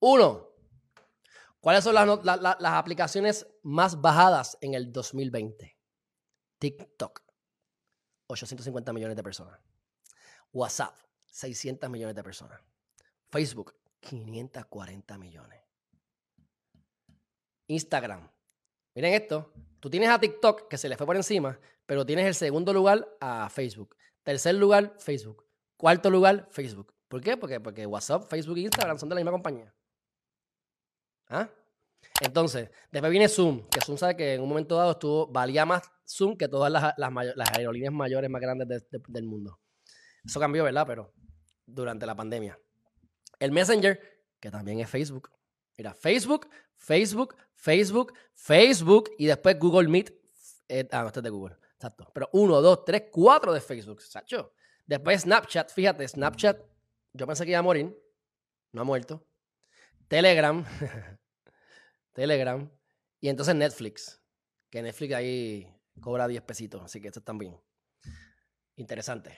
Uno, ¿cuáles son las, las aplicaciones más bajadas en el 2020? TikTok, 850 millones de personas. WhatsApp, 600 millones de personas. Facebook, 540 millones. Instagram. Miren esto. Tú tienes a TikTok que se le fue por encima, pero tienes el segundo lugar a Facebook. Tercer lugar, Facebook. Cuarto lugar, Facebook. ¿Por qué? Porque, porque WhatsApp, Facebook e Instagram son de la misma compañía. ¿Ah? Entonces, después viene Zoom, que Zoom sabe que en un momento dado estuvo, valía más Zoom que todas las, aerolíneas mayores más grandes del mundo. Eso cambió, ¿verdad? Pero durante la pandemia. El Messenger, que también es Facebook. Mira, Facebook, Facebook, Facebook, Facebook y después Google Meet. Eh, ah, no, este es de Google. Exacto. Pero uno, dos, tres, cuatro de Facebook. Sacho. Después Snapchat, fíjate, Snapchat, yo pensé que iba a morir. No ha muerto. Telegram. Telegram. Y entonces Netflix. Que Netflix ahí cobra 10 pesitos. Así que esto también. Interesante.